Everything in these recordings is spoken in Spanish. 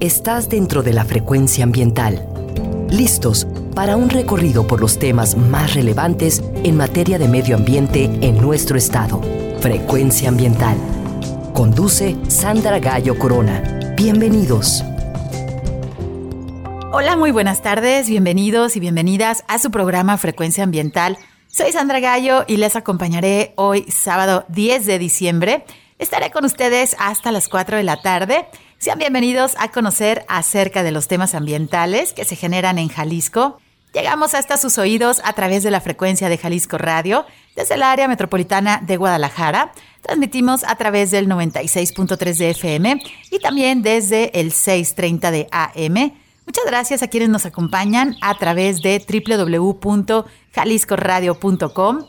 estás dentro de la frecuencia ambiental. Listos para un recorrido por los temas más relevantes en materia de medio ambiente en nuestro estado. Frecuencia ambiental. Conduce Sandra Gallo Corona. Bienvenidos. Hola, muy buenas tardes, bienvenidos y bienvenidas a su programa Frecuencia Ambiental. Soy Sandra Gallo y les acompañaré hoy sábado 10 de diciembre. Estaré con ustedes hasta las 4 de la tarde. Sean bienvenidos a conocer acerca de los temas ambientales que se generan en Jalisco. Llegamos hasta sus oídos a través de la frecuencia de Jalisco Radio, desde el área metropolitana de Guadalajara. Transmitimos a través del 96.3 de FM y también desde el 630 de AM. Muchas gracias a quienes nos acompañan a través de www.jaliscoradio.com.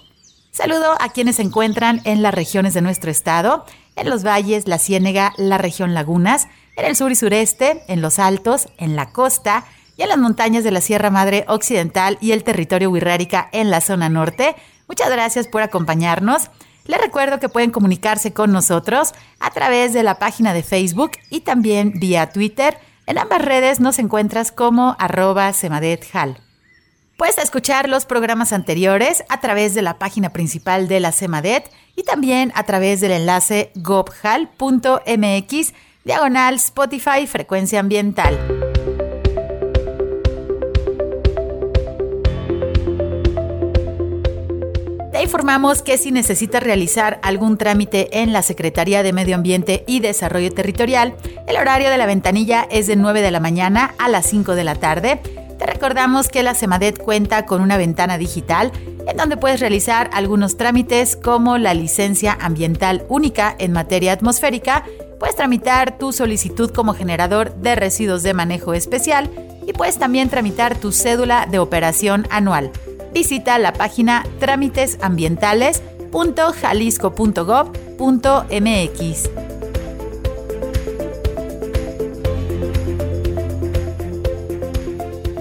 Saludo a quienes se encuentran en las regiones de nuestro estado, en los valles, la Ciénega, la región Lagunas, en el sur y sureste, en los altos, en la costa y en las montañas de la Sierra Madre Occidental y el territorio Huirrárica en la zona norte. Muchas gracias por acompañarnos. Les recuerdo que pueden comunicarse con nosotros a través de la página de Facebook y también vía Twitter. En ambas redes nos encuentras como arroba semadethal. Puedes escuchar los programas anteriores a través de la página principal de la Semadet y también a través del enlace gobhal.mx diagonal Spotify Frecuencia Ambiental. Te informamos que si necesitas realizar algún trámite en la Secretaría de Medio Ambiente y Desarrollo Territorial, el horario de la ventanilla es de 9 de la mañana a las 5 de la tarde. Te recordamos que la SEMADET cuenta con una ventana digital en donde puedes realizar algunos trámites como la licencia ambiental única en materia atmosférica, puedes tramitar tu solicitud como generador de residuos de manejo especial y puedes también tramitar tu cédula de operación anual. Visita la página trámitesambientales.jalisco.gov.mx.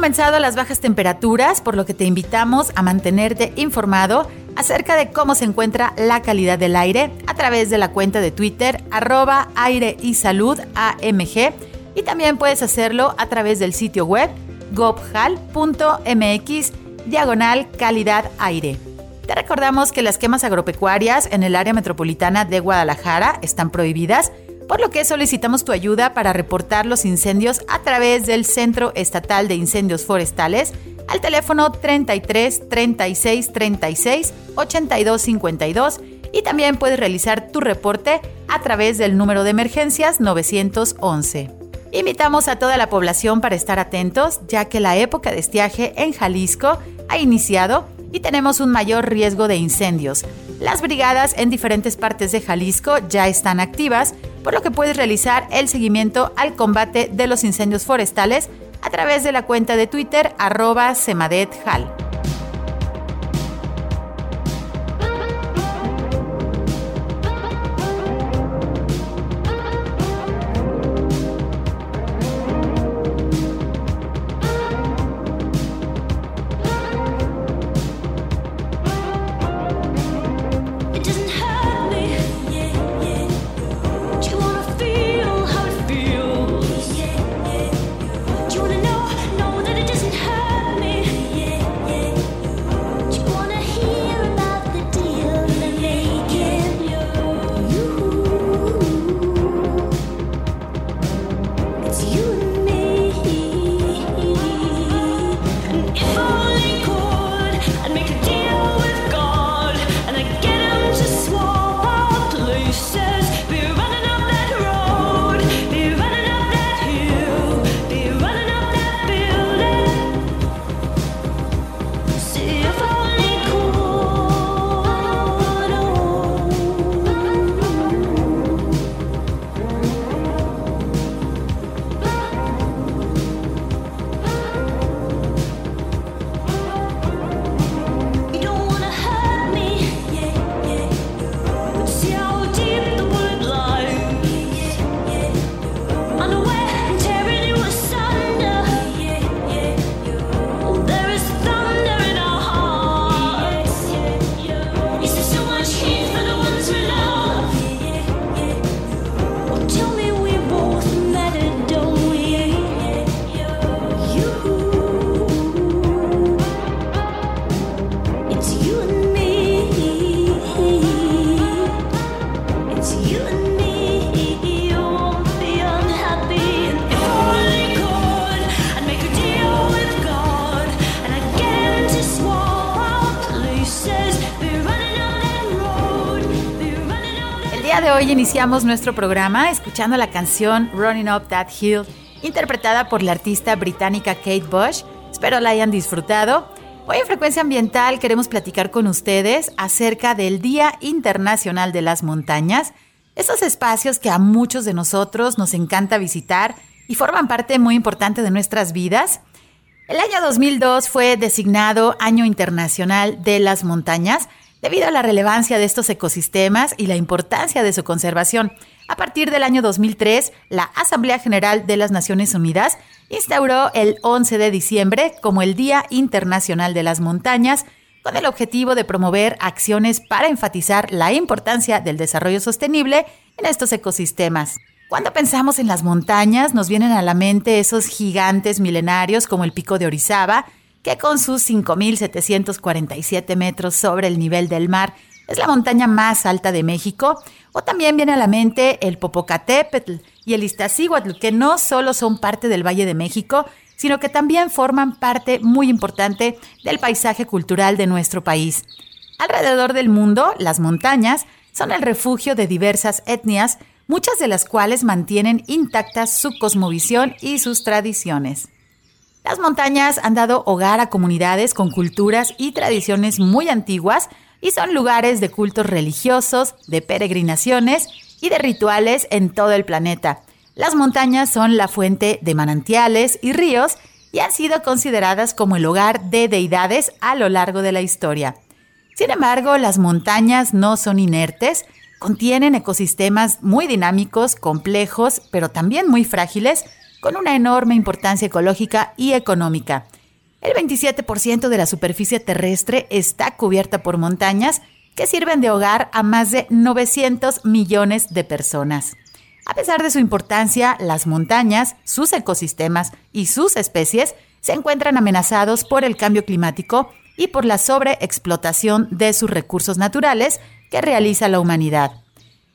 comenzado las bajas temperaturas, por lo que te invitamos a mantenerte informado acerca de cómo se encuentra la calidad del aire a través de la cuenta de Twitter arroba aire y salud AMG y también puedes hacerlo a través del sitio web gobhal.mx diagonal calidad aire. Te recordamos que las quemas agropecuarias en el área metropolitana de Guadalajara están prohibidas por lo que solicitamos tu ayuda para reportar los incendios a través del Centro Estatal de Incendios Forestales al teléfono 33 36 36 82 52 y también puedes realizar tu reporte a través del número de emergencias 911. Invitamos a toda la población para estar atentos, ya que la época de estiaje en Jalisco ha iniciado y tenemos un mayor riesgo de incendios. Las brigadas en diferentes partes de Jalisco ya están activas por lo que puedes realizar el seguimiento al combate de los incendios forestales a través de la cuenta de Twitter arroba semadethal. Iniciamos nuestro programa escuchando la canción Running Up That Hill, interpretada por la artista británica Kate Bush. Espero la hayan disfrutado. Hoy en Frecuencia Ambiental queremos platicar con ustedes acerca del Día Internacional de las Montañas, esos espacios que a muchos de nosotros nos encanta visitar y forman parte muy importante de nuestras vidas. El año 2002 fue designado Año Internacional de las Montañas debido a la relevancia de estos ecosistemas y la importancia de su conservación. A partir del año 2003, la Asamblea General de las Naciones Unidas instauró el 11 de diciembre como el Día Internacional de las Montañas, con el objetivo de promover acciones para enfatizar la importancia del desarrollo sostenible en estos ecosistemas. Cuando pensamos en las montañas, nos vienen a la mente esos gigantes milenarios como el Pico de Orizaba, que con sus 5.747 metros sobre el nivel del mar es la montaña más alta de México, o también viene a la mente el Popocatépetl y el Iztaccíhuatl, que no solo son parte del Valle de México, sino que también forman parte muy importante del paisaje cultural de nuestro país. Alrededor del mundo, las montañas son el refugio de diversas etnias, muchas de las cuales mantienen intactas su cosmovisión y sus tradiciones. Las montañas han dado hogar a comunidades con culturas y tradiciones muy antiguas y son lugares de cultos religiosos, de peregrinaciones y de rituales en todo el planeta. Las montañas son la fuente de manantiales y ríos y han sido consideradas como el hogar de deidades a lo largo de la historia. Sin embargo, las montañas no son inertes, contienen ecosistemas muy dinámicos, complejos, pero también muy frágiles, con una enorme importancia ecológica y económica. El 27% de la superficie terrestre está cubierta por montañas que sirven de hogar a más de 900 millones de personas. A pesar de su importancia, las montañas, sus ecosistemas y sus especies se encuentran amenazados por el cambio climático y por la sobreexplotación de sus recursos naturales que realiza la humanidad.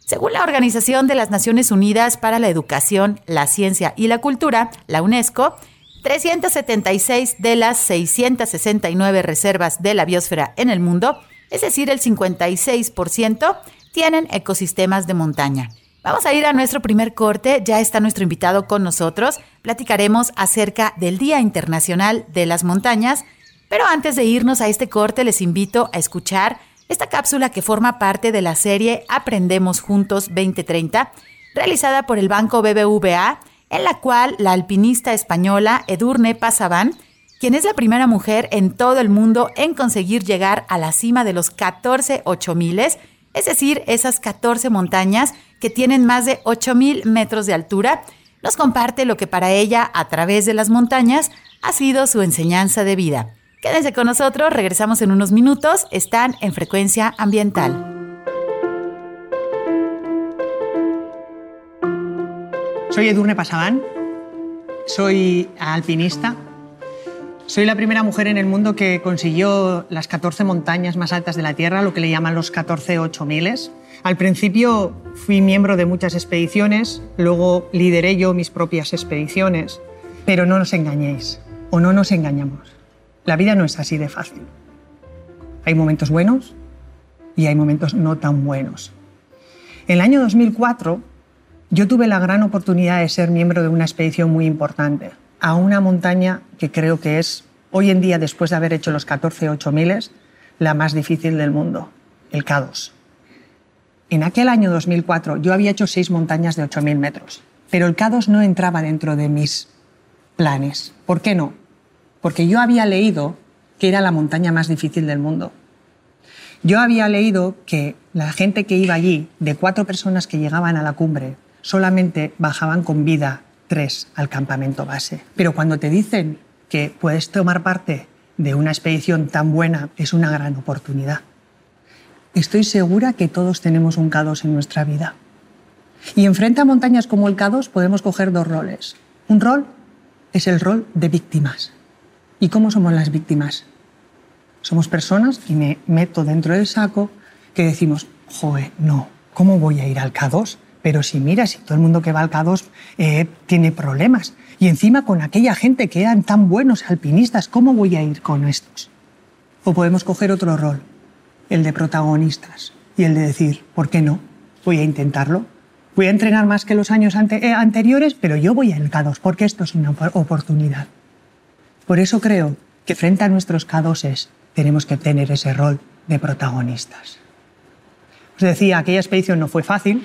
Según la Organización de las Naciones Unidas para la Educación, la Ciencia y la Cultura, la UNESCO, 376 de las 669 reservas de la biosfera en el mundo, es decir, el 56%, tienen ecosistemas de montaña. Vamos a ir a nuestro primer corte, ya está nuestro invitado con nosotros, platicaremos acerca del Día Internacional de las Montañas, pero antes de irnos a este corte les invito a escuchar esta cápsula que forma parte de la serie Aprendemos Juntos 2030, realizada por el Banco BBVA, en la cual la alpinista española Edurne Pasaban, quien es la primera mujer en todo el mundo en conseguir llegar a la cima de los 14 8000, es decir, esas 14 montañas que tienen más de 8000 metros de altura, nos comparte lo que para ella, a través de las montañas, ha sido su enseñanza de vida. Quédense con nosotros, regresamos en unos minutos, están en frecuencia ambiental. Soy Edurne Pasaban, soy alpinista, soy la primera mujer en el mundo que consiguió las 14 montañas más altas de la Tierra, lo que le llaman los 14 8000. Al principio fui miembro de muchas expediciones, luego lideré yo mis propias expediciones, pero no nos engañéis o no nos engañamos. La vida no es así de fácil. Hay momentos buenos y hay momentos no tan buenos. En el año 2004 yo tuve la gran oportunidad de ser miembro de una expedición muy importante a una montaña que creo que es hoy en día, después de haber hecho los 14 8000, la más difícil del mundo, el K2. En aquel año 2004 yo había hecho seis montañas de 8000 metros, pero el K2 no entraba dentro de mis planes. ¿Por qué no? Porque yo había leído que era la montaña más difícil del mundo. Yo había leído que la gente que iba allí, de cuatro personas que llegaban a la cumbre, solamente bajaban con vida tres al campamento base. Pero cuando te dicen que puedes tomar parte de una expedición tan buena, es una gran oportunidad. Estoy segura que todos tenemos un K2 en nuestra vida. Y enfrente a montañas como el K2 podemos coger dos roles. Un rol es el rol de víctimas. ¿Y cómo somos las víctimas? Somos personas, y me meto dentro del saco, que decimos, joe, no, ¿cómo voy a ir al K2? Pero si mira, si todo el mundo que va al K2 eh, tiene problemas, y encima con aquella gente que eran tan buenos alpinistas, ¿cómo voy a ir con estos? O podemos coger otro rol, el de protagonistas, y el de decir, ¿por qué no? voy a intentarlo. Voy a entrenar más que los años eh, anteriores, pero yo voy a el K2 porque esto es una oportunidad. Por eso creo que frente a nuestros K2 tenemos que tener ese rol de protagonistas. Os decía, aquella expedición no fue fácil.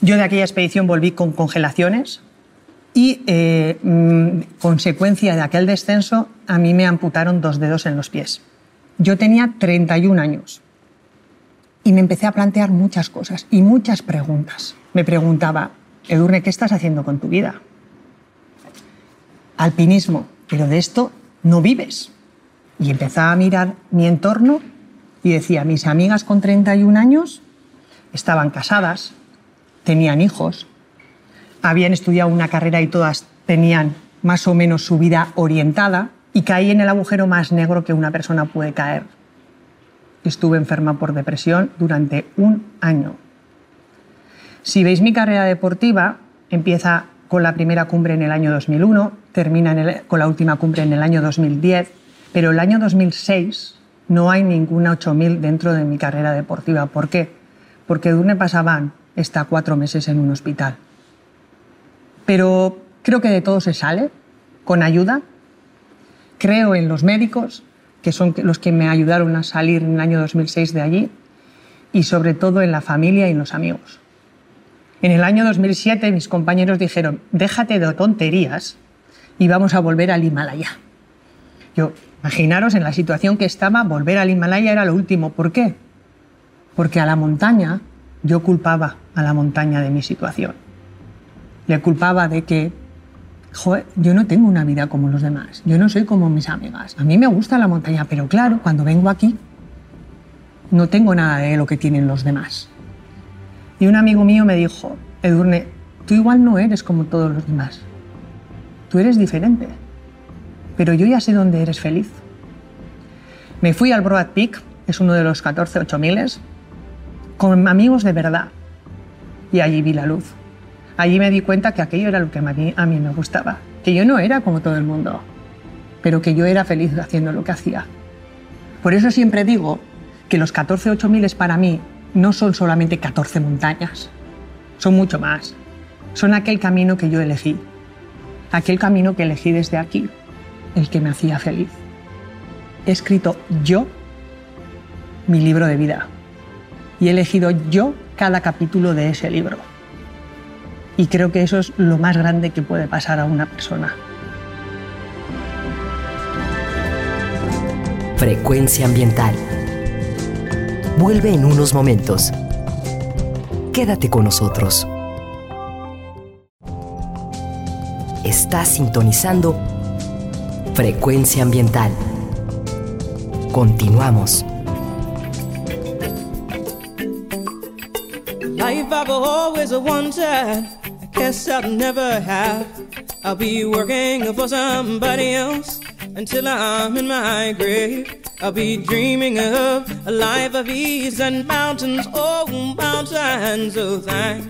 Yo de aquella expedición volví con congelaciones y, eh, mm, consecuencia de aquel descenso, a mí me amputaron dos dedos en los pies. Yo tenía 31 años y me empecé a plantear muchas cosas y muchas preguntas. Me preguntaba, Edurne, ¿qué estás haciendo con tu vida? Alpinismo, pero de esto no vives. Y empezaba a mirar mi entorno y decía, mis amigas con 31 años estaban casadas, tenían hijos, habían estudiado una carrera y todas tenían más o menos su vida orientada y caí en el agujero más negro que una persona puede caer. Estuve enferma por depresión durante un año. Si veis mi carrera deportiva, empieza con la primera cumbre en el año 2001, termina con la última cumbre en el año 2010, pero el año 2006 no hay ninguna 8000 dentro de mi carrera deportiva. ¿Por qué? Porque Durne Pasaban está cuatro meses en un hospital. Pero creo que de todo se sale, con ayuda. Creo en los médicos, que son los que me ayudaron a salir en el año 2006 de allí, y sobre todo en la familia y en los amigos. En el año 2007 mis compañeros dijeron, déjate de tonterías y vamos a volver al Himalaya. Yo, imaginaros en la situación que estaba, volver al Himalaya era lo último. ¿Por qué? Porque a la montaña yo culpaba a la montaña de mi situación. Le culpaba de que, joder, yo no tengo una vida como los demás. Yo no soy como mis amigas. A mí me gusta la montaña, pero claro, cuando vengo aquí no tengo nada de lo que tienen los demás. Y un amigo mío me dijo, Edurne, tú igual no eres como todos los demás. Tú eres diferente pero yo ya sé dónde eres feliz. Me fui al Broad Peak, es uno de los 14 8000, con amigos de verdad. Y allí vi la luz. Allí me di cuenta que aquello era lo que a mí, a mí me gustaba, que yo no era como todo el mundo, pero que yo era feliz haciendo lo que hacía. Por eso siempre digo que los 14 8000 para mí no son solamente 14 montañas, son mucho más. Son aquel camino que yo elegí, aquel camino que elegí desde aquí, el que me hacía feliz. He escrito yo mi libro de vida y he elegido yo cada capítulo de ese libro. Y creo que eso es lo más grande que puede pasar a una persona. Frecuencia ambiental. Vuelve en unos momentos. Quédate con nosotros. Estás sintonizando Frecuencia ambiental. Continuamos. Life I've always wanted, I guess I'll never have. I'll be working for somebody else until I'm in my grave. I'll be dreaming of a life of ease and mountains, oh, mountains of thanks.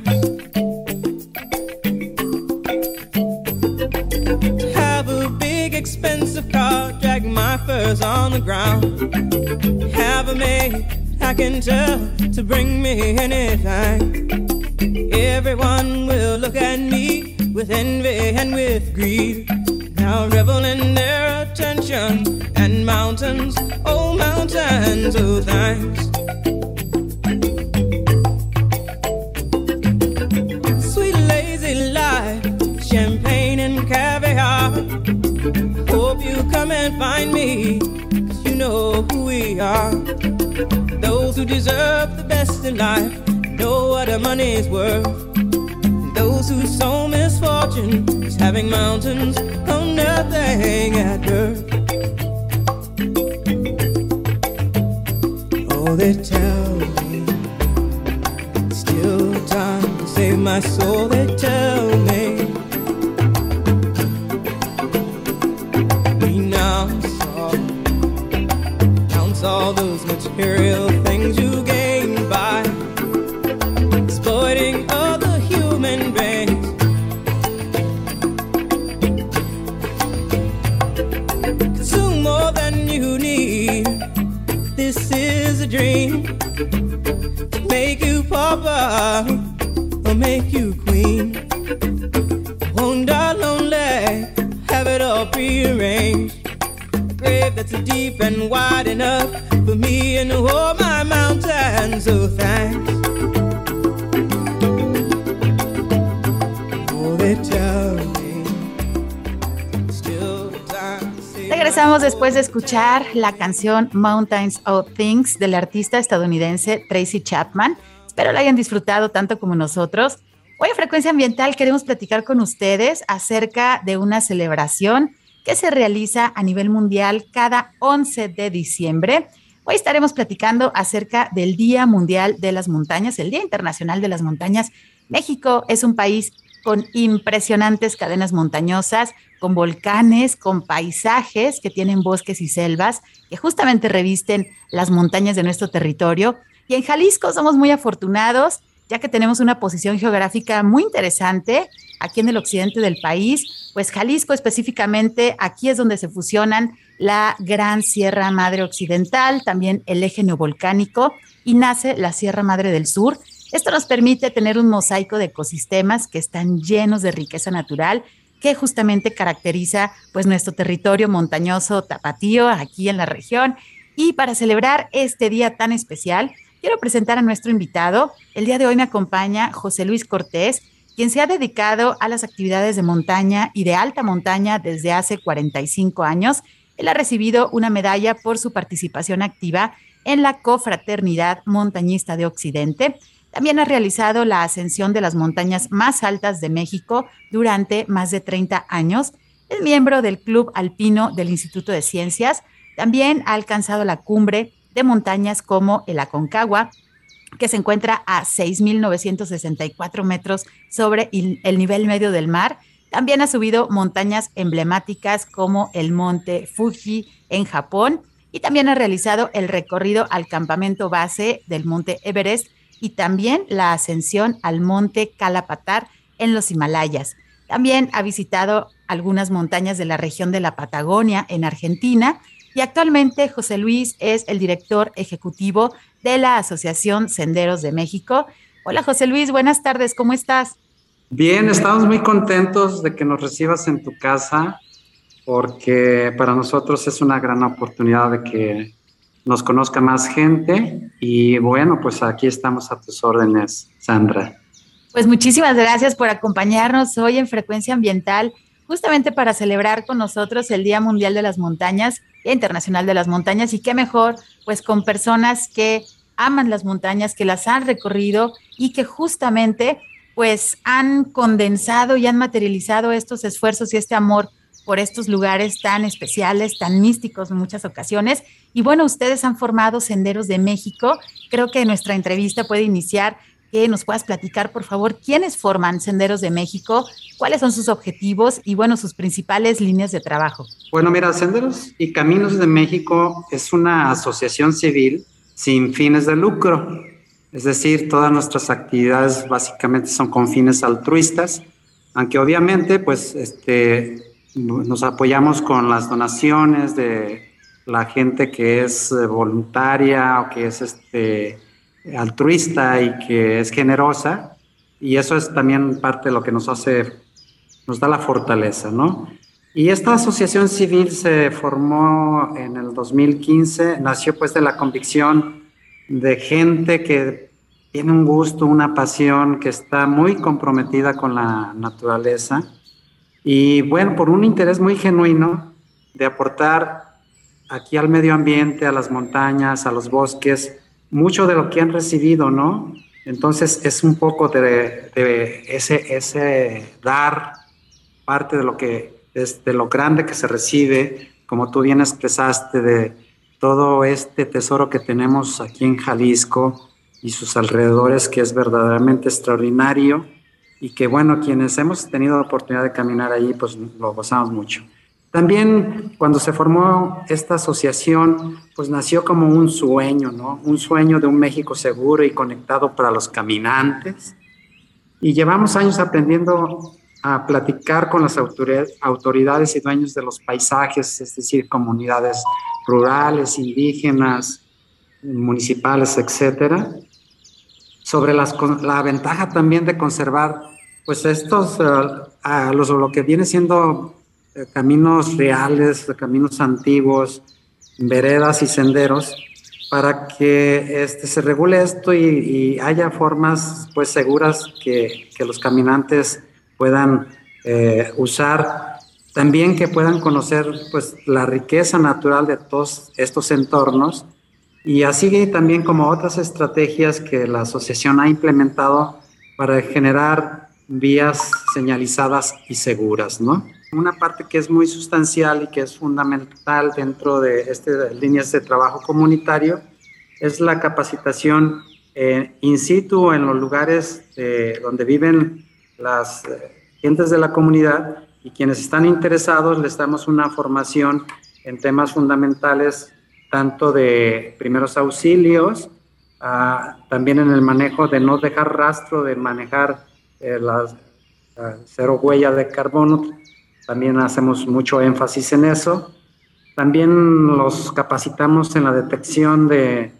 Have a big, expensive car, drag my furs on the ground. Have a maid I can tell to bring me anything. Everyone will look at me with envy and with greed. Now revel in their attention and mountains, oh mountains, oh thanks. Sweet lazy life, champagne and caviar hope you come and find me. Cause you know who we are. Those who deserve the best in life know what our money's worth. Those who sow misfortune is having mountains on nothing at birth. Oh, they tell me still time to save my soul. They tell me. all those material will make you queen. Won't lonely have it all prearranged. Grave that's deep and wide enough for me and all my mountains. So thanks. Oh, they Regresamos después de escuchar la canción Mountains of Things del artista estadounidense Tracy Chapman. Espero la hayan disfrutado tanto como nosotros. Hoy en Frecuencia Ambiental queremos platicar con ustedes acerca de una celebración que se realiza a nivel mundial cada 11 de diciembre. Hoy estaremos platicando acerca del Día Mundial de las Montañas, el Día Internacional de las Montañas. México es un país con impresionantes cadenas montañosas, con volcanes, con paisajes que tienen bosques y selvas que justamente revisten las montañas de nuestro territorio. Y en Jalisco somos muy afortunados ya que tenemos una posición geográfica muy interesante aquí en el occidente del país, pues Jalisco específicamente, aquí es donde se fusionan la Gran Sierra Madre Occidental, también el eje neovolcánico y nace la Sierra Madre del Sur. Esto nos permite tener un mosaico de ecosistemas que están llenos de riqueza natural que justamente caracteriza pues nuestro territorio montañoso tapatío aquí en la región. Y para celebrar este día tan especial, Quiero presentar a nuestro invitado. El día de hoy me acompaña José Luis Cortés, quien se ha dedicado a las actividades de montaña y de alta montaña desde hace 45 años. Él ha recibido una medalla por su participación activa en la Cofraternidad Montañista de Occidente. También ha realizado la ascensión de las montañas más altas de México durante más de 30 años. Es miembro del Club Alpino del Instituto de Ciencias. También ha alcanzado la cumbre de montañas como el Aconcagua, que se encuentra a 6.964 metros sobre el nivel medio del mar. También ha subido montañas emblemáticas como el monte Fuji en Japón y también ha realizado el recorrido al campamento base del monte Everest y también la ascensión al monte Kalapatar en los Himalayas. También ha visitado algunas montañas de la región de la Patagonia en Argentina y actualmente José Luis es el director ejecutivo de la Asociación Senderos de México. Hola José Luis, buenas tardes, ¿cómo estás? Bien, estamos muy contentos de que nos recibas en tu casa porque para nosotros es una gran oportunidad de que nos conozca más gente y bueno, pues aquí estamos a tus órdenes, Sandra. Pues muchísimas gracias por acompañarnos hoy en Frecuencia Ambiental justamente para celebrar con nosotros el Día Mundial de las Montañas, Internacional de las Montañas, y qué mejor, pues con personas que aman las montañas, que las han recorrido y que justamente pues han condensado y han materializado estos esfuerzos y este amor por estos lugares tan especiales, tan místicos en muchas ocasiones. Y bueno, ustedes han formado Senderos de México. Creo que nuestra entrevista puede iniciar nos puedas platicar, por favor, quiénes forman Senderos de México, cuáles son sus objetivos y, bueno, sus principales líneas de trabajo. Bueno, mira, Senderos y Caminos de México es una asociación civil sin fines de lucro. Es decir, todas nuestras actividades básicamente son con fines altruistas, aunque obviamente, pues, este, nos apoyamos con las donaciones de la gente que es eh, voluntaria o que es este, altruista y que es generosa, y eso es también parte de lo que nos hace, nos da la fortaleza, ¿no? Y esta asociación civil se formó en el 2015, nació pues de la convicción de gente que tiene un gusto, una pasión, que está muy comprometida con la naturaleza y bueno, por un interés muy genuino de aportar aquí al medio ambiente, a las montañas, a los bosques, mucho de lo que han recibido, ¿no? Entonces es un poco de, ese, ese dar parte de lo que es de lo grande que se recibe, como tú bien expresaste, de todo este tesoro que tenemos aquí en Jalisco y sus alrededores, que es verdaderamente extraordinario y que bueno, quienes hemos tenido la oportunidad de caminar allí, pues lo gozamos mucho. También cuando se formó esta asociación, pues nació como un sueño, ¿no? Un sueño de un México seguro y conectado para los caminantes. Y llevamos años aprendiendo a platicar con las autoridades y dueños de los paisajes, es decir, comunidades rurales, indígenas, municipales, etcétera. sobre la ventaja también de conservar pues estos, uh, lo que viene siendo caminos reales, caminos antiguos, veredas y senderos, para que este, se regule esto y, haya formas pues seguras que, los caminantes puedan eh, usar, también que puedan conocer pues la riqueza natural de todos estos entornos y así también como otras estrategias que la asociación ha implementado para generar vías señalizadas y seguras, ¿no? Una parte que es muy sustancial y que es fundamental dentro de estas líneas de trabajo comunitario es la capacitación eh, in situ en los lugares donde viven las eh, gentes de la comunidad y quienes están interesados les damos una formación en temas fundamentales tanto de primeros auxilios, también en el manejo de no dejar rastro, de manejar eh, las cero huella de carbono, también hacemos mucho énfasis en eso. También los capacitamos en la detección de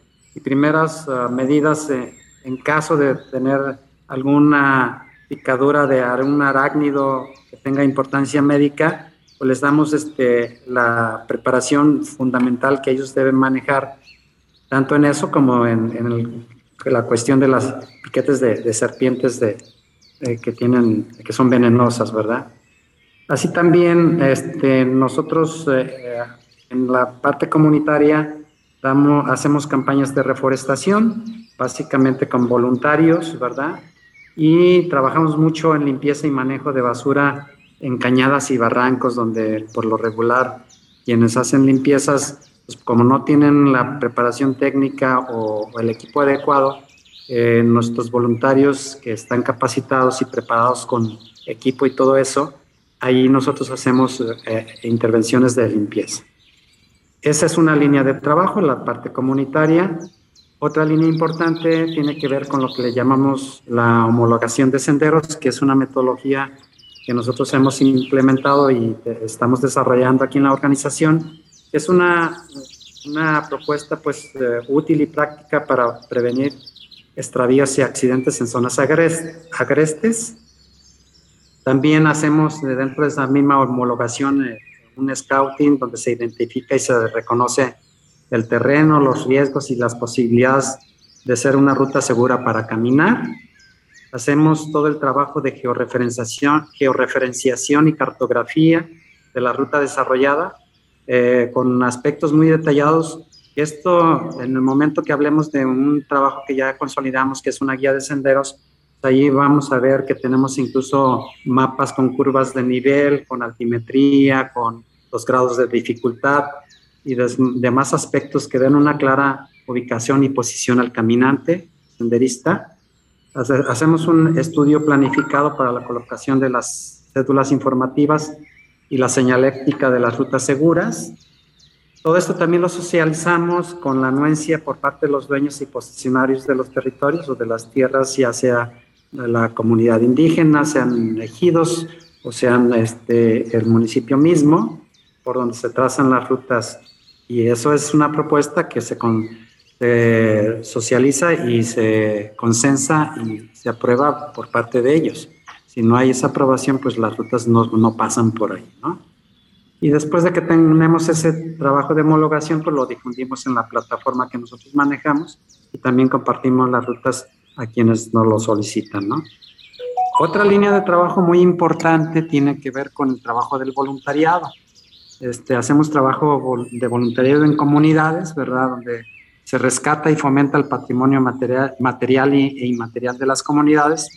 primeras ah, medidas eh, en caso de tener alguna picadura de algún arácnido que tenga importancia médica, pues les damos este, la preparación fundamental que ellos deben manejar, tanto en eso como en, la cuestión de las piquetes de, serpientes de, que, tienen, que son venenosas, ¿verdad? Así también este, nosotros eh, en la parte comunitaria damos, hacemos campañas de reforestación, básicamente con voluntarios, ¿verdad? y trabajamos mucho en limpieza y manejo de basura en cañadas y barrancos, donde por lo regular quienes hacen limpiezas, pues como no tienen la preparación técnica o, el equipo adecuado, eh, nuestros voluntarios que están capacitados y preparados con equipo y todo eso, ahí nosotros hacemos eh, intervenciones de limpieza. Esa es una línea de trabajo, la parte comunitaria. Otra línea importante tiene que ver con lo que le llamamos la homologación de senderos, que es una metodología que nosotros hemos implementado y estamos desarrollando aquí en la organización. Es una, una propuesta pues eh, útil y práctica para prevenir extravíos y accidentes en zonas agrestes. También hacemos dentro de esa misma homologación eh, un scouting donde se identifica y se reconoce el terreno, los riesgos y las posibilidades de ser una ruta segura para caminar. Hacemos todo el trabajo de georreferenciación, georreferenciación y cartografía de la ruta desarrollada eh, con aspectos muy detallados. Esto, en el momento que hablemos de un trabajo que ya consolidamos, que es una guía de senderos, ahí vamos a ver que tenemos incluso mapas con curvas de nivel, con altimetría, con los grados de dificultad y demás aspectos que den una clara ubicación y posición al caminante, senderista. Hacemos un estudio planificado para la colocación de las cédulas informativas y la señalética de las rutas seguras. Todo esto también lo socializamos con la anuencia por parte de los dueños y posicionarios de los territorios o de las tierras, ya sea la comunidad indígena, sean ejidos o sean este, el municipio mismo, por donde se trazan las rutas y eso es una propuesta que se, socializa y se consensa y se aprueba por parte de ellos. Si no hay esa aprobación, pues las rutas no, no pasan por ahí, ¿no? Y después de que tenemos ese trabajo de homologación, pues lo difundimos en la plataforma que nosotros manejamos y también compartimos las rutas a quienes nos lo solicitan, ¿no? Otra línea de trabajo muy importante tiene que ver con el trabajo del voluntariado. Este, hacemos trabajo de voluntariado en comunidades, ¿verdad? Donde se rescata y fomenta el patrimonio material, material e inmaterial de las comunidades,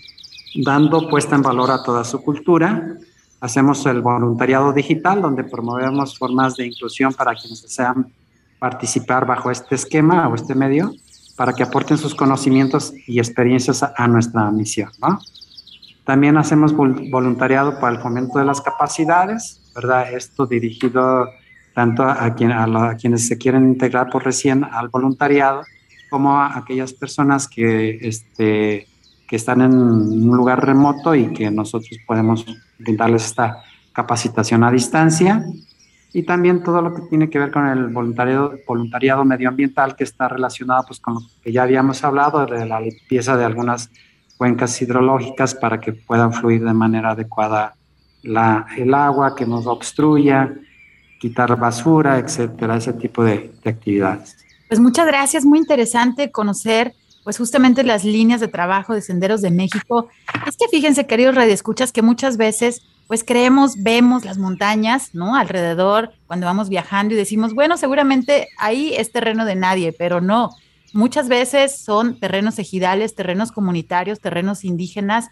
dando puesta en valor a toda su cultura. Hacemos el voluntariado digital, donde promovemos formas de inclusión para quienes desean participar bajo este esquema o este medio, para que aporten sus conocimientos y experiencias a, nuestra misión. También hacemos voluntariado para el fomento de las capacidades, ¿verdad? Esto dirigido tanto a, a, quienes se quieren integrar por recién al voluntariado, como a aquellas personas que, este, que están en un lugar remoto y que nosotros podemos brindarles esta capacitación a distancia. Y también todo lo que tiene que ver con el voluntariado, voluntariado medioambiental que está relacionado pues, con lo que ya habíamos hablado de la limpieza de algunas cuencas hidrológicas para que puedan fluir de manera adecuada la, el agua, que nos obstruya, quitar basura, etcétera, ese tipo de, de actividades. Pues muchas gracias, muy interesante conocer pues justamente las líneas de trabajo de Senderos de México. Es que fíjense, queridos radioescuchas, que muchas veces pues creemos, vemos las montañas, ¿no? Alrededor cuando vamos viajando y decimos, bueno, seguramente ahí es terreno de nadie, pero no. Muchas veces son terrenos ejidales, terrenos comunitarios, terrenos indígenas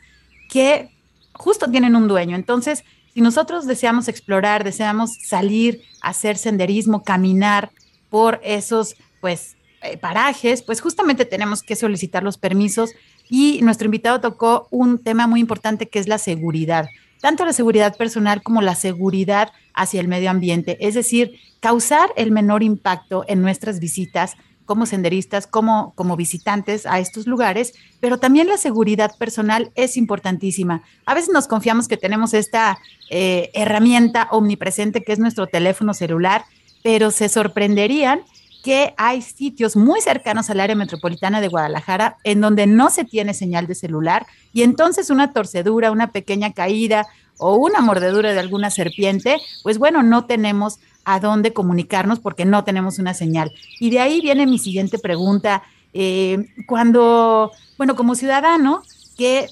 que justo tienen un dueño. Entonces, si nosotros deseamos explorar, deseamos salir, hacer senderismo, caminar por esos, pues, eh, parajes, pues justamente tenemos que solicitar los permisos y nuestro invitado tocó un tema muy importante que es la seguridad, tanto la seguridad personal como la seguridad hacia el medio ambiente, es decir, causar el menor impacto en nuestras visitas como senderistas, como, como visitantes a estos lugares, pero también la seguridad personal es importantísima. A veces nos confiamos que tenemos esta eh, herramienta omnipresente que es nuestro teléfono celular, pero se sorprenderían que hay sitios muy cercanos al área metropolitana de Guadalajara en donde no se tiene señal de celular y entonces una torcedura, una pequeña caída o una mordedura de alguna serpiente, pues bueno, no tenemos a dónde comunicarnos porque no tenemos una señal. Y de ahí viene mi siguiente pregunta. Eh, cuando, bueno, como ciudadano, ¿qué,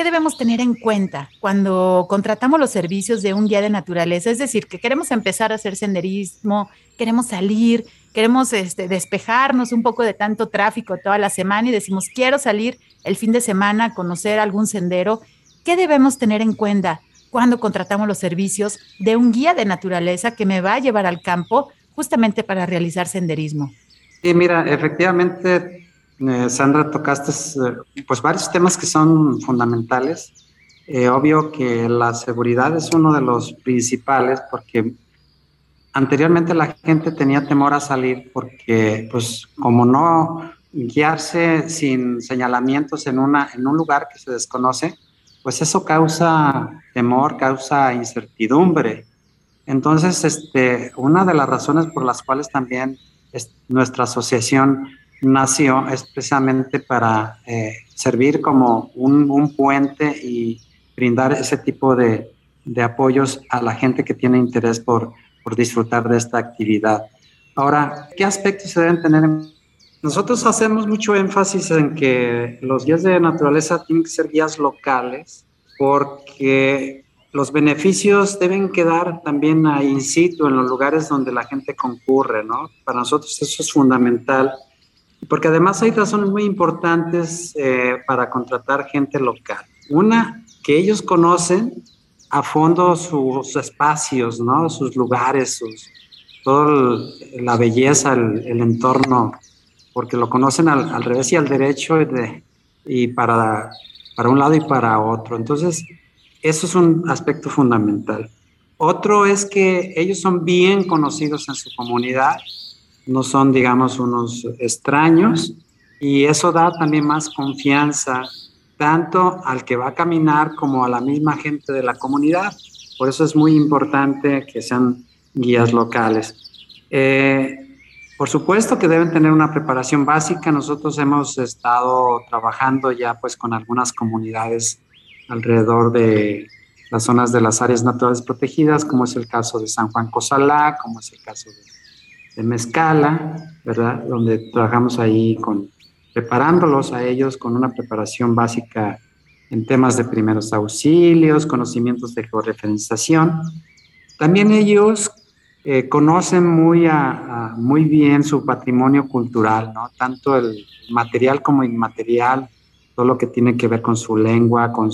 ¿qué debemos tener en cuenta cuando contratamos los servicios de un guía de naturaleza? Es decir, que queremos empezar a hacer senderismo, queremos salir, queremos este, despejarnos un poco de tanto tráfico toda la semana y decimos, quiero salir el fin de semana a conocer algún sendero, ¿qué debemos tener en cuenta cuando contratamos los servicios de un guía de naturaleza que me va a llevar al campo justamente para realizar senderismo? Sí, mira, efectivamente, eh, Sandra, tocaste eh, pues varios temas que son fundamentales. Eh, obvio que la seguridad es uno de los principales porque anteriormente la gente tenía temor a salir porque, pues, como no guiarse sin señalamientos en, una, en un lugar que se desconoce, pues eso causa temor, causa incertidumbre. Entonces, este, una de las razones por las cuales también nuestra asociación nació es precisamente para eh, servir como un, puente y brindar ese tipo de, de apoyos a la gente que tiene interés por por disfrutar de esta actividad. Ahora, ¿qué aspectos se deben tener en nosotros hacemos mucho énfasis en que los guías de naturaleza tienen que ser guías locales porque los beneficios deben quedar también in situ, en los lugares donde la gente concurre, ¿no? Para nosotros eso es fundamental, porque además hay razones muy importantes eh, para contratar gente local. Una, que ellos conocen a fondo sus espacios, ¿no? Sus lugares, sus, toda la belleza, el, entorno, porque lo conocen al, revés y al derecho y, para, para un lado y para otro. Entonces, eso es un aspecto fundamental. Otro es que ellos son bien conocidos en su comunidad, no son, digamos, unos extraños, y eso da también más confianza tanto al que va a caminar como a la misma gente de la comunidad. Por eso es muy importante que sean guías locales. Eh, por supuesto que deben tener una preparación básica. Nosotros hemos estado trabajando ya pues con algunas comunidades alrededor de las zonas de las áreas naturales protegidas, como es el caso de San Juan Cosalá, como es el caso de, de Mezcala, ¿verdad? Donde trabajamos ahí con preparándolos a ellos con una preparación básica en temas de primeros auxilios, conocimientos de georreferenciación. También ellos eh, conocen muy, muy bien su patrimonio cultural, ¿no? tanto el material como inmaterial, todo lo que tiene que ver con su lengua, con,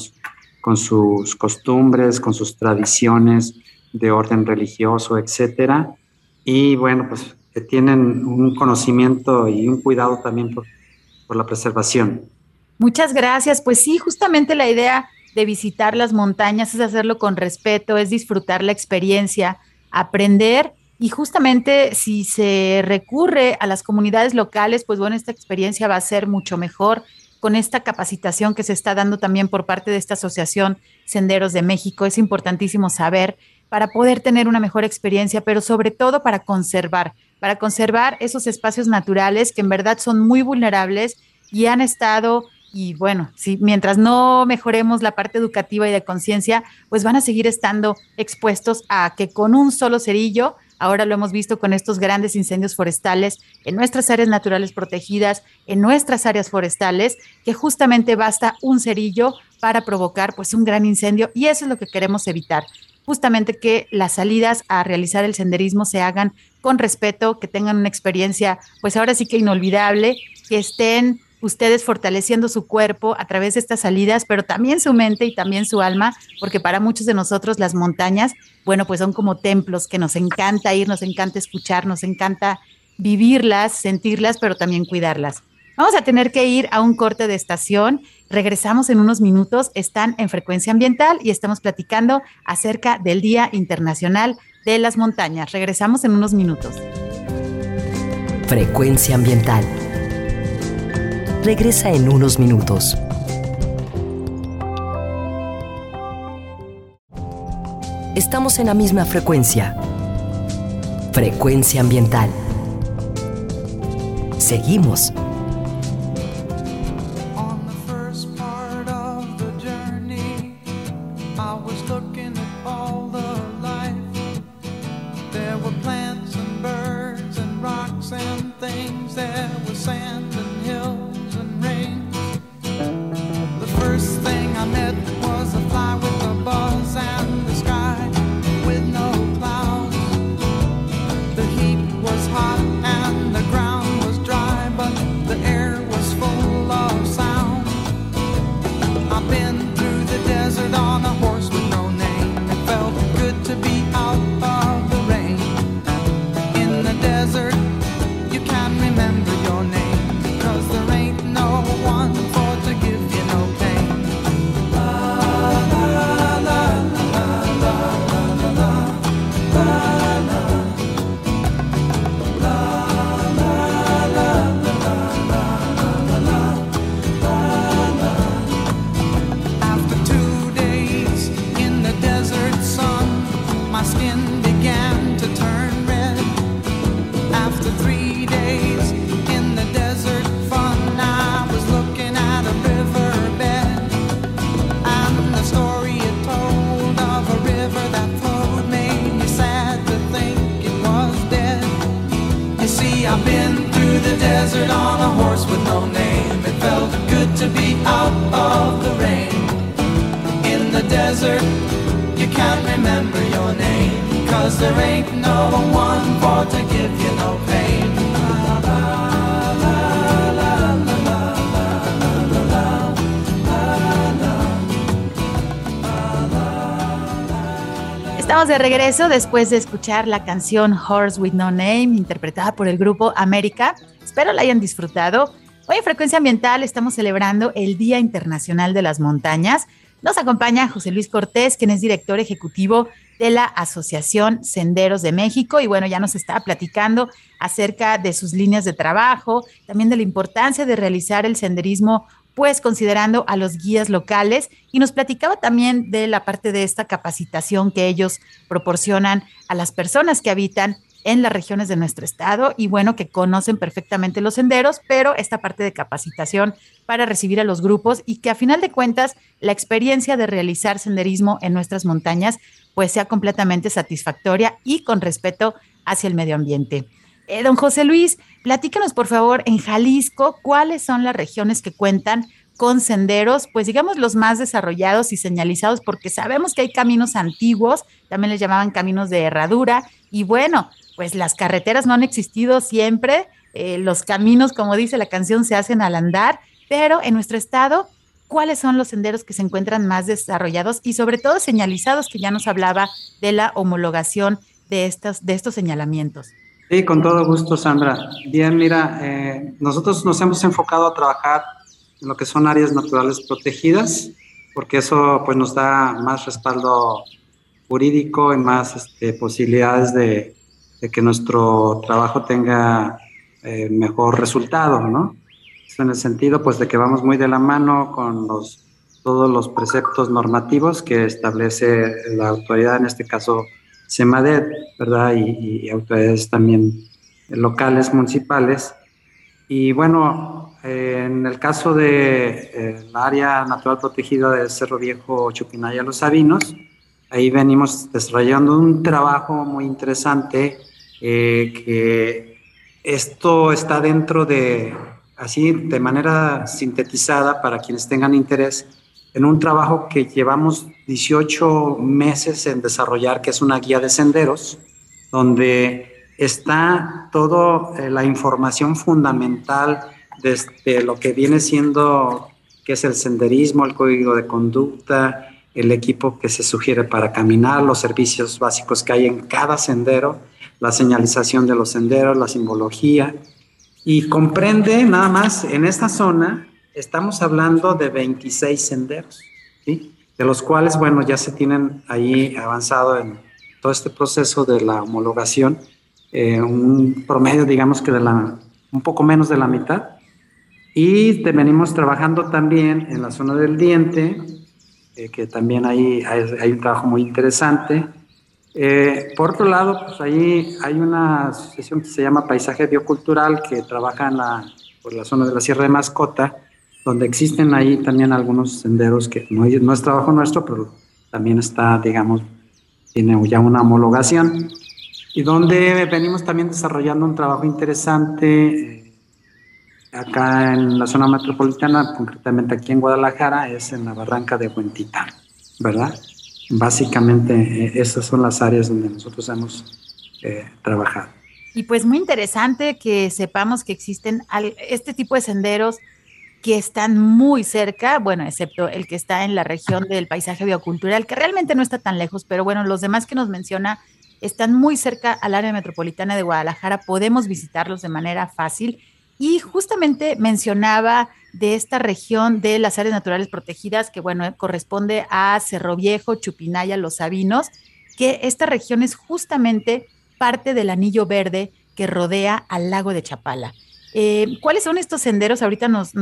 con sus costumbres, con sus tradiciones de orden religioso, etcétera. Y bueno, pues tienen un conocimiento y un cuidado también por por la preservación. Muchas gracias. Pues sí, justamente la idea de visitar las montañas es hacerlo con respeto, es disfrutar la experiencia, aprender y justamente si se recurre a las comunidades locales, pues bueno, esta experiencia va a ser mucho mejor con esta capacitación que se está dando también por parte de esta asociación Senderos de México. Es importantísimo saber para poder tener una mejor experiencia, pero sobre todo para conservar, para conservar esos espacios naturales que en verdad son muy vulnerables y han estado y bueno, si mientras no mejoremos la parte educativa y de conciencia, pues van a seguir estando expuestos a que con un solo cerillo, ahora lo hemos visto con estos grandes incendios forestales en nuestras áreas naturales protegidas, en nuestras áreas forestales, que justamente basta un cerillo para provocar pues un gran incendio y eso es lo que queremos evitar. Justamente que las salidas a realizar el senderismo se hagan con respeto, que tengan una experiencia pues ahora sí que inolvidable, que estén ustedes fortaleciendo su cuerpo a través de estas salidas, pero también su mente y también su alma, porque para muchos de nosotros las montañas, bueno, pues son como templos que nos encanta ir, nos encanta escuchar, nos encanta vivirlas, sentirlas, pero también cuidarlas. Vamos a tener que ir a un corte de estación. Regresamos en unos minutos. Están en frecuencia ambiental y estamos platicando acerca del Día Internacional de las Montañas. Regresamos en unos minutos. Frecuencia ambiental regresa en unos minutos. Estamos en la misma frecuencia. Frecuencia ambiental. Seguimos Regreso después de escuchar la canción Horse with No Name, interpretada por el grupo América. Espero la hayan disfrutado. Hoy en Frecuencia Ambiental estamos celebrando el Día Internacional de las Montañas. Nos acompaña José Luis Cortés, quien es director ejecutivo de la Asociación Senderos de México y bueno, ya nos está platicando acerca de sus líneas de trabajo, también de la importancia de realizar el senderismo pues considerando a los guías locales y nos platicaba también de la parte de esta capacitación que ellos proporcionan a las personas que habitan en las regiones de nuestro estado y bueno, que conocen perfectamente los senderos, pero esta parte de capacitación para recibir a los grupos y que a final de cuentas la experiencia de realizar senderismo en nuestras montañas pues sea completamente satisfactoria y con respeto hacia el medio ambiente. Eh, don José Luis, platícanos por favor en Jalisco cuáles son las regiones que cuentan con senderos, pues digamos los más desarrollados y señalizados, porque sabemos que hay caminos antiguos, también les llamaban caminos de herradura, y bueno, pues las carreteras no han existido siempre, eh, los caminos, como dice la canción, se hacen al andar, pero en nuestro estado cuáles son los senderos que se encuentran más desarrollados y sobre todo señalizados, que ya nos hablaba de la homologación de, de estos señalamientos. Sí, con todo gusto, Sandra. Bien, mira, eh, nosotros nos hemos enfocado a trabajar en lo que son áreas naturales protegidas, porque eso pues nos da más respaldo jurídico y más este, posibilidades de, que nuestro trabajo tenga eh, mejor resultado, ¿no? en el sentido pues de que vamos muy de la mano con los, todos los preceptos normativos que establece la autoridad, en este caso SEMADET, ¿verdad? Y, autoridades también locales, municipales. Y bueno, en el caso de eh, área natural protegida de Cerro Viejo, Chupinaya, Los Sabinos, ahí venimos desarrollando un trabajo muy interesante eh, que esto está dentro de, así de manera sintetizada para quienes tengan interés, en un trabajo que llevamos 18 meses en desarrollar, que es una guía de senderos, donde está toda eh, la información fundamental desde lo que viene siendo, que es el senderismo, el código de conducta, el equipo que se sugiere para caminar, los servicios básicos que hay en cada sendero, la señalización de los senderos, la simbología, y comprende nada más en esta zona, estamos hablando de 26 senderos, ¿sí? De los cuales, bueno, ya se tienen ahí avanzado en todo este proceso de la homologación, eh, un promedio, digamos que de la, un poco menos de la mitad, y venimos trabajando también en la zona del diente, eh, que también ahí hay, un trabajo muy interesante. Eh, por otro lado, pues ahí hay una asociación que se llama Paisaje Biocultural, que trabaja la, por la zona de la Sierra de Mascota, donde existen ahí también algunos senderos que no, es trabajo nuestro, pero también está, digamos, tiene ya una homologación, y donde venimos también desarrollando un trabajo interesante acá en la zona metropolitana, concretamente aquí en Guadalajara, es en la barranca de Huentitán, ¿verdad? Básicamente eh, esas son las áreas donde nosotros hemos eh, trabajado. Y pues muy interesante que sepamos que existen este tipo de senderos que están muy cerca, bueno, excepto el que está en la región del paisaje biocultural, que realmente no está tan lejos, pero bueno, los demás que nos menciona están muy cerca al área metropolitana de Guadalajara, podemos visitarlos de manera fácil y justamente mencionaba de esta región de las áreas naturales protegidas, que bueno, corresponde a Cerro Viejo, Chupinaya, Los Sabinos, que esta región es justamente parte del anillo verde que rodea al lago de Chapala. Eh, ¿Cuáles son estos senderos? Ahorita nos,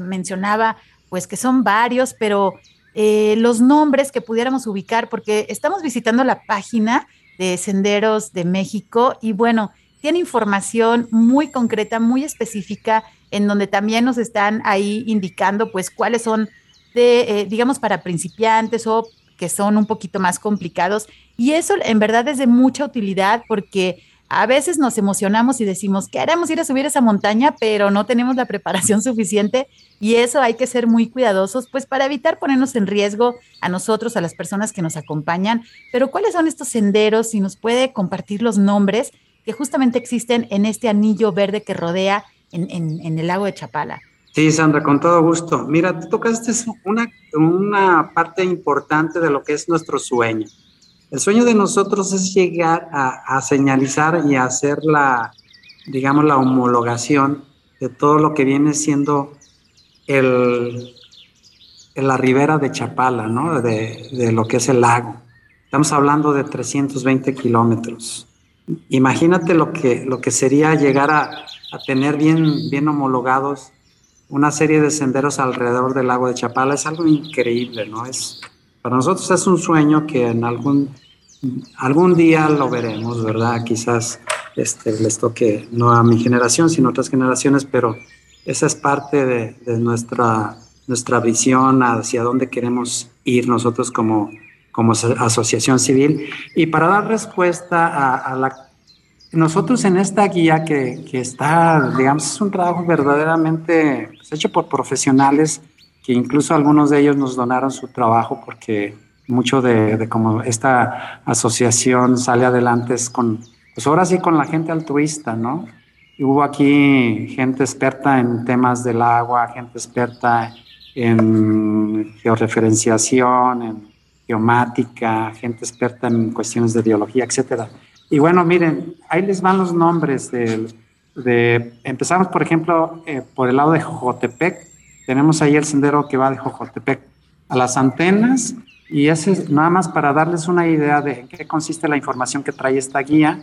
mencionaba pues que son varios, pero eh, los nombres que pudiéramos ubicar, porque estamos visitando la página de Senderos de México y bueno, tiene información muy concreta, muy específica, en donde también nos están ahí indicando pues cuáles son eh, digamos, para principiantes o que son un poquito más complicados. Y eso en verdad es de mucha utilidad porque a veces nos emocionamos y decimos, queremos ir a subir esa montaña, pero no tenemos la preparación suficiente y eso hay que ser muy cuidadosos, pues para evitar ponernos en riesgo a nosotros, a las personas que nos acompañan. Pero ¿cuáles son estos senderos? Si nos puede compartir los nombres que justamente existen en este anillo verde que rodea en, el lago de Chapala. Sí, Sandra, con todo gusto. Mira, tú tocaste una, una parte importante de lo que es nuestro sueño. El sueño de nosotros es llegar a, señalizar y hacer la, digamos, la homologación de todo lo que viene siendo el, la ribera de Chapala, ¿no? De, de, lo que es el lago. Estamos hablando de 320 kilómetros. Imagínate lo que, lo que sería llegar a, tener bien, bien homologados una serie de senderos alrededor del lago de Chapala. Es algo increíble, ¿no? Es, para nosotros es un sueño que en algún, algún día lo veremos, ¿verdad? Quizás este, les toque no a mi generación, sino a otras generaciones, pero esa es parte de, nuestra, nuestra visión hacia dónde queremos ir nosotros como, como asociación civil. Y para dar respuesta a, la... Nosotros en esta guía que, que, está, digamos, es un trabajo verdaderamente pues, hecho por profesionales que incluso algunos de ellos nos donaron su trabajo porque mucho de, de cómo esta asociación sale adelante es con, pues ahora sí con la gente altruista, ¿no? Hubo aquí gente experta en temas del agua, gente experta en georreferenciación, en geomática, gente experta en cuestiones de biología, etcétera. Y bueno, miren, ahí les van los nombres de, de empezamos, por ejemplo, eh, por el lado de Jojotepec. Tenemos ahí el sendero que va de Jojotepec a las antenas y ese es nada más para darles una idea de en qué consiste la información que trae esta guía.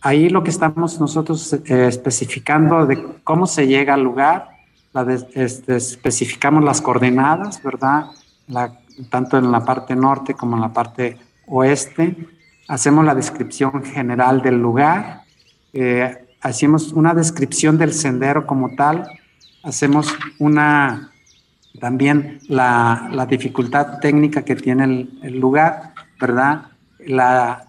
Ahí lo que estamos nosotros eh, especificando de cómo se llega al lugar, la este, especificamos las coordenadas, ¿verdad? La tanto en la parte norte como en la parte oeste. hacemos la descripción general del lugar, eh, hacemos una descripción del sendero como tal, hacemos una también la, dificultad técnica que tiene el, lugar, ¿verdad? La,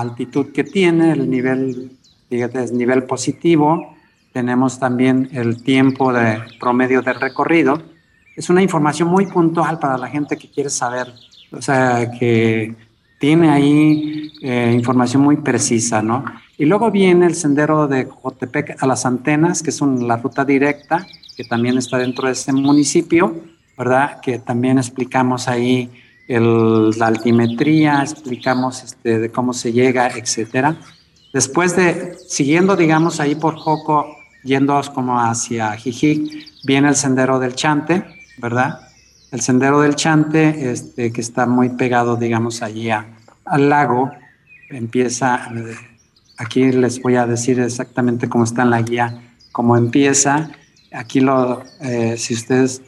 altitud que tiene, el nivel, fíjate, nivel positivo, tenemos también el tiempo de promedio de recorrido. Es una información muy puntual para la gente que quiere saber, o sea, que tiene ahí eh, información muy precisa, ¿no? Y luego viene el sendero de Jotepec a las antenas, que es la ruta directa, que también está dentro de este municipio, ¿verdad? Que también explicamos ahí la altimetría, explicamos este, cómo se llega, etcétera. Después de, siguiendo, digamos, ahí por Joco, yendo como hacia Jijic, viene el sendero del Chante, ¿verdad? El sendero del Chante, este, que está muy pegado, digamos, allí al lago, empieza, aquí les voy a decir exactamente cómo está en la guía, cómo empieza. Aquí, lo, eh, si ustedes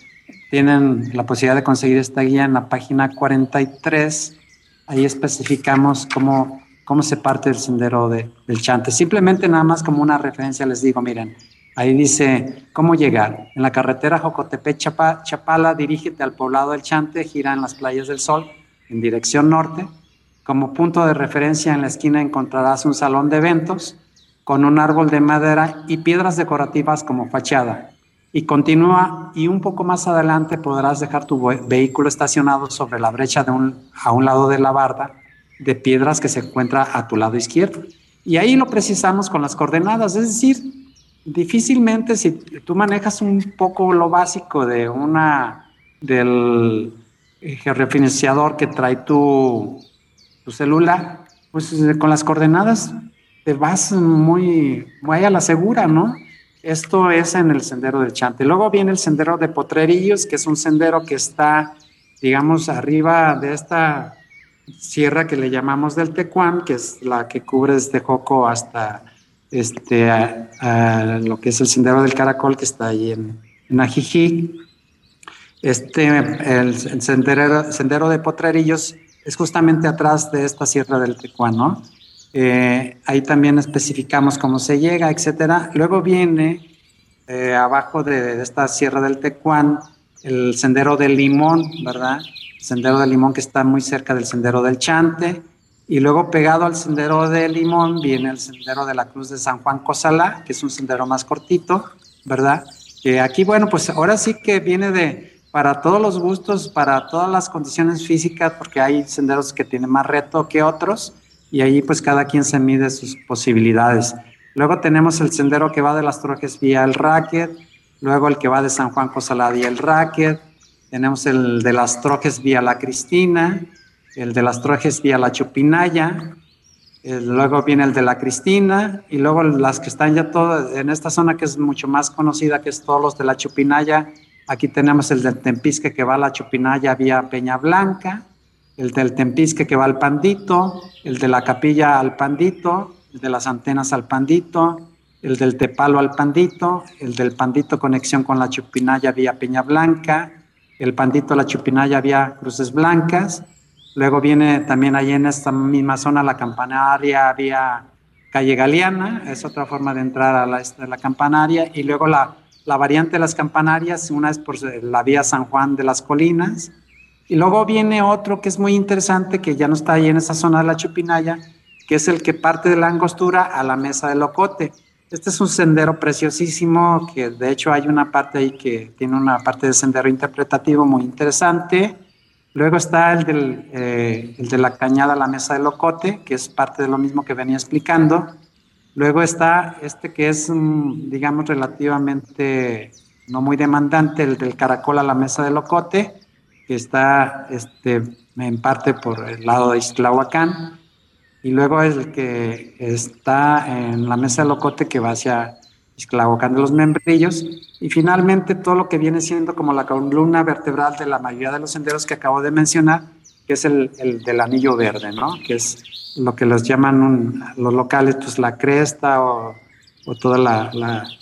tienen la posibilidad de conseguir esta guía en la página 43, ahí especificamos cómo, cómo se parte el sendero de, del Chante. Simplemente nada más como una referencia les digo, miren, Ahí dice, ¿cómo llegar? En la carretera Jocotepe-Chapala, dirígete al poblado del Chante, gira en las playas del Sol, en dirección norte. Como punto de referencia en la esquina encontrarás un salón de eventos con un árbol de madera y piedras decorativas como fachada. Y continúa y un poco más adelante podrás dejar tu vehículo estacionado sobre la brecha de un, a un lado de la barda de piedras que se encuentra a tu lado izquierdo. Y ahí lo precisamos con las coordenadas, es decir, difícilmente si tú manejas un poco lo básico de una del georreferenciador que trae tu, tu celular, pues eh, con las coordenadas te vas muy, muy a la segura, ¿no? Esto es en el sendero del Chante. Luego viene el sendero de Potrerillos, que es un sendero que está, digamos, arriba de esta sierra que le llamamos del Tecuán, que es la que cubre desde Joco hasta este, lo que es el sendero del caracol que está ahí en, en. Este, el, sendero, sendero, de Potrerillos es justamente atrás de esta sierra del Tecuán, ¿no? Eh, ahí también especificamos cómo se llega, etcétera. Luego viene eh, abajo de, esta sierra del Tecuán el sendero del Limón, ¿verdad? El sendero del Limón que está muy cerca del sendero del Chante y luego pegado al sendero de Limón viene el sendero de la Cruz de San Juan Cosala, que es un sendero más cortito, ¿verdad? Que aquí, bueno, pues ahora sí que viene de para todos los gustos, para todas las condiciones físicas, porque hay senderos que tienen más reto que otros, y ahí pues cada quien se mide sus posibilidades. Luego tenemos el sendero que va de las Trojes vía el Racket, luego el que va de San Juan Cosala vía el Racket, tenemos el de las Trojes vía la Cristina, el de las Trojes vía la Chupinaya, luego viene el de la Cristina, y luego las que están ya todas en esta zona que es mucho más conocida, que es todos los de la Chupinaya. Aquí tenemos el del Tempisque que va a la Chupinaya vía Peña Blanca, el del Tempisque que va al Pandito, el de la Capilla al Pandito, el de las Antenas al Pandito, el del Tepalo al Pandito, el del Pandito conexión con la Chupinaya vía Peña Blanca, el Pandito a la Chupinaya vía Cruces Blancas, Luego viene también ahí en esta misma zona la campanaria vía calle Galeana, es otra forma de entrar a la, la campanaria. Y luego la, la, variante de las campanarias, una es por la vía San Juan de las Colinas. Y luego viene otro que es muy interesante, que ya no está ahí en esa zona de la Chupinaya, que es el que parte de la angostura a la mesa de Locote. Este es un sendero preciosísimo, que de hecho hay una parte ahí que tiene una parte de sendero interpretativo muy interesante. Luego está el, del, eh, de la cañada a la mesa de locote, que es parte de lo mismo que venía explicando. Luego está este que es, mm, digamos, relativamente no muy demandante, el del caracol a la mesa de locote, que está este, en parte por el lado de Islahuacán. Y luego es el que está en la mesa de locote que va hacia de los membrillos y finalmente todo lo que viene siendo como la columna vertebral de la mayoría de los senderos que acabo de mencionar, que es el, el del anillo verde, ¿no? Que es lo que los llaman los locales, pues la cresta o, o toda la,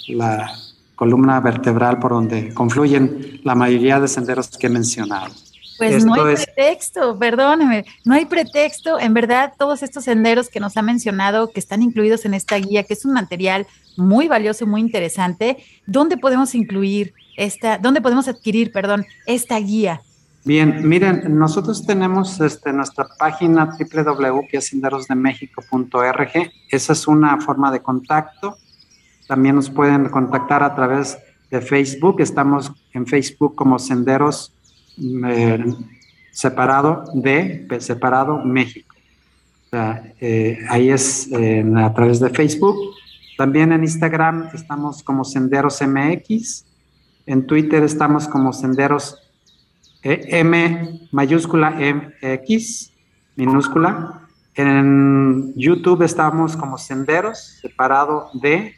la, columna vertebral por donde confluyen la mayoría de senderos que he mencionado. Pues no hay pretexto, perdóname, no hay pretexto. En verdad, todos estos senderos que nos ha mencionado, que están incluidos en esta guía, que es un material muy valioso y muy interesante, ¿dónde podemos incluir esta, dónde podemos adquirir, perdón, esta guía? Bien, miren, nosotros tenemos este, nuestra página www.senderosdemexico.org. Esa es una forma de contacto. También nos pueden contactar a través de Facebook. Estamos en Facebook como Senderos eh, Separado de Separado México. Eh, ahí es eh, a través de Facebook. También en Instagram estamos como Senderos MX. En Twitter estamos como Senderos M mayúscula X minúscula. En YouTube estamos como Senderos, separado de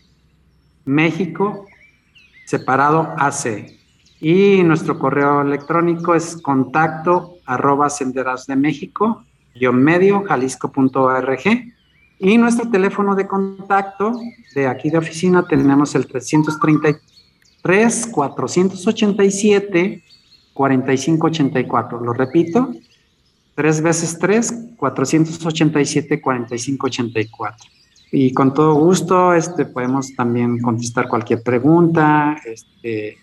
México, separado AC. Y nuestro correo electrónico es contacto arroba senderos de México, medio, jalisco.org. Y nuestro teléfono de contacto de aquí de oficina tenemos el 333 487 4584. Lo repito, 3 veces 3, 487 4584. Y con todo gusto este, podemos también contestar cualquier pregunta. Este.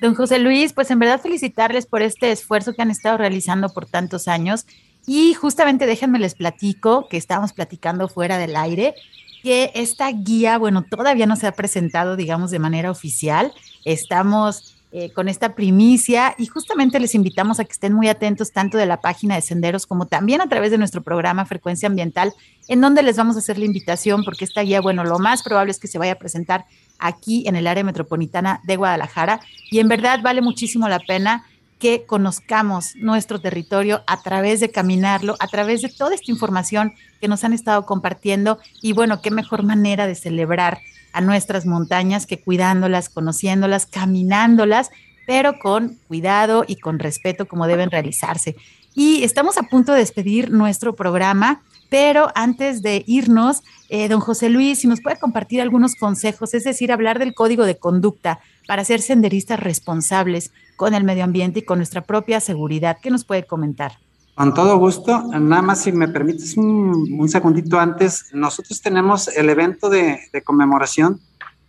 Don José Luis, pues en verdad felicitarles por este esfuerzo que han estado realizando por tantos años. Y justamente déjenme les platico que estábamos platicando fuera del aire que esta guía, bueno, todavía no se ha presentado, digamos, de manera oficial. Estamos eh, con esta primicia y justamente les invitamos a que estén muy atentos tanto de la página de Senderos como también a través de nuestro programa Frecuencia Ambiental, en donde les vamos a hacer la invitación porque esta guía, bueno, lo más probable es que se vaya a presentar aquí en el área metropolitana de Guadalajara y en verdad vale muchísimo la pena que conozcamos nuestro territorio a través de caminarlo, a través de toda esta información que nos han estado compartiendo y bueno, qué mejor manera de celebrar a nuestras montañas que cuidándolas, conociéndolas, caminándolas, pero con cuidado y con respeto como deben realizarse. Y estamos a punto de despedir nuestro programa, pero antes de irnos, eh, don José Luis, si nos puede compartir algunos consejos, es decir, hablar del código de conducta para ser senderistas responsables con el medio ambiente y con nuestra propia seguridad, ¿qué nos puede comentar? Con todo gusto. Nada más si me permites un, segundito antes, nosotros tenemos el evento de, conmemoración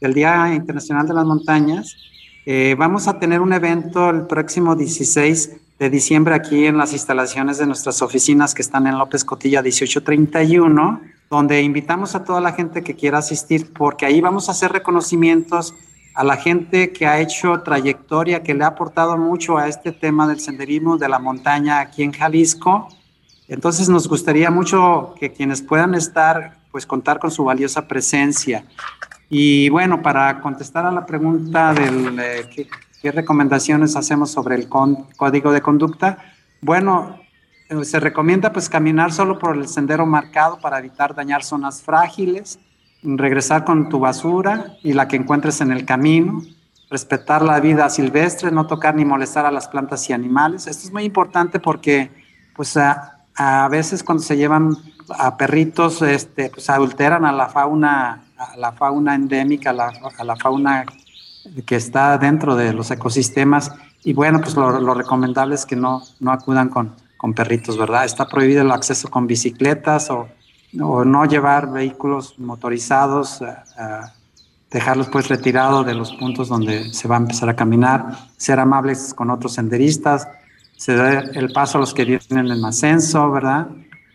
del Día Internacional de las Montañas. Eh, vamos a tener un evento el próximo 16 de diciembre aquí en las instalaciones de nuestras oficinas que están en López Cotilla 1831, donde invitamos a toda la gente que quiera asistir porque ahí vamos a hacer reconocimientos a la gente que ha hecho trayectoria, que le ha aportado mucho a este tema del senderismo de la montaña aquí en Jalisco. Entonces nos gustaría mucho que quienes puedan estar, pues contar con su valiosa presencia. Y bueno, para contestar a la pregunta del eh, ¿qué, recomendaciones hacemos sobre el código de conducta, bueno, eh, se recomienda pues caminar solo por el sendero marcado para evitar dañar zonas frágiles, regresar con tu basura y la que encuentres en el camino, respetar la vida silvestre, no tocar ni molestar a las plantas y animales. Esto es muy importante porque pues a, a veces cuando se llevan a perritos este, pues adulteran a la fauna, a la fauna endémica, a la, la fauna que está dentro de los ecosistemas y bueno, pues lo, lo recomendable es que no, no acudan con, con perritos, ¿verdad? Está prohibido el acceso con bicicletas o o no llevar vehículos motorizados, eh, eh, dejarlos pues retirados de los puntos donde se va a empezar a caminar, ser amables con otros senderistas, ceder el paso a los que vienen en ascenso, ¿verdad?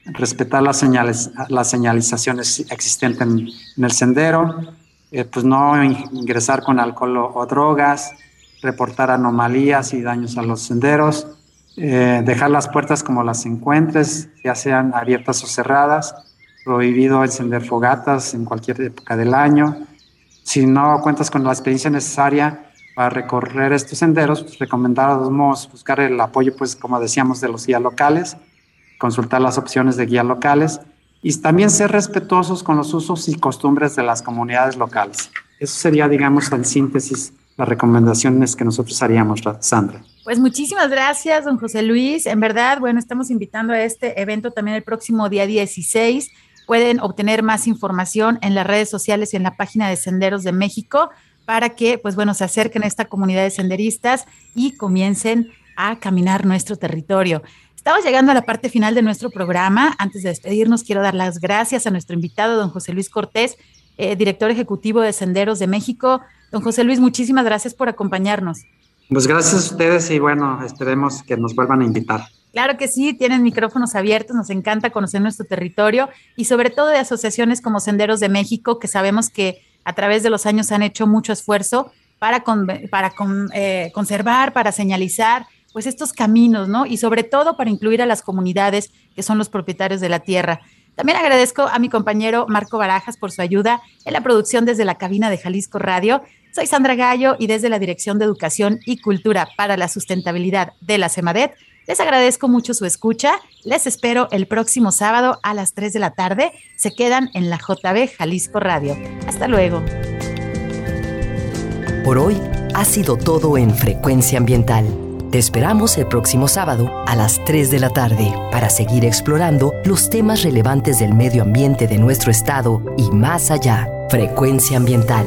Respetar las señales, las señalizaciones existentes en, el sendero, eh, pues no ingresar con alcohol o, drogas, reportar anomalías y daños a los senderos, dejar las puertas como las encuentres, ya sean abiertas o cerradas, prohibido encender fogatas en cualquier época del año. Si no cuentas con la experiencia necesaria para recorrer estos senderos, pues recomendamos buscar el apoyo, pues como decíamos, de los guías locales, consultar las opciones de guías locales y también ser respetuosos con los usos y costumbres de las comunidades locales. Eso sería, digamos, en síntesis las recomendaciones que nosotros haríamos, Sandra. Pues muchísimas gracias, don José Luis. En verdad, bueno, estamos invitando a este evento también el próximo día 16 Pueden obtener más información en las redes sociales y en la página de Senderos de México para que, pues bueno, se acerquen a esta comunidad de senderistas y comiencen a caminar nuestro territorio. Estamos llegando a la parte final de nuestro programa. Antes de despedirnos, quiero dar las gracias a nuestro invitado, don José Luis Cortés, eh, director ejecutivo de Senderos de México. Don José Luis, muchísimas gracias por acompañarnos. Pues gracias a ustedes y bueno, esperemos que nos vuelvan a invitar. Claro que sí, tienen micrófonos abiertos, nos encanta conocer nuestro territorio y sobre todo de asociaciones como Senderos de México, que sabemos que a través de los años han hecho mucho esfuerzo para, eh, conservar, para señalizar pues estos caminos, ¿no? Y sobre todo para incluir a las comunidades que son los propietarios de la tierra. También agradezco a mi compañero Marco Barajas por su ayuda en la producción desde la cabina de Jalisco Radio. Soy Sandra Gallo y desde la Dirección de Educación y Cultura para la Sustentabilidad de la CEMADET, les agradezco mucho su escucha. Les espero el próximo sábado a las 3 de la tarde. Se quedan en la JB Jalisco Radio. Hasta luego. Por hoy ha sido todo en Frecuencia Ambiental. Te esperamos el próximo sábado a las 3 de la tarde para seguir explorando los temas relevantes del medio ambiente de nuestro estado y más allá. Frecuencia Ambiental,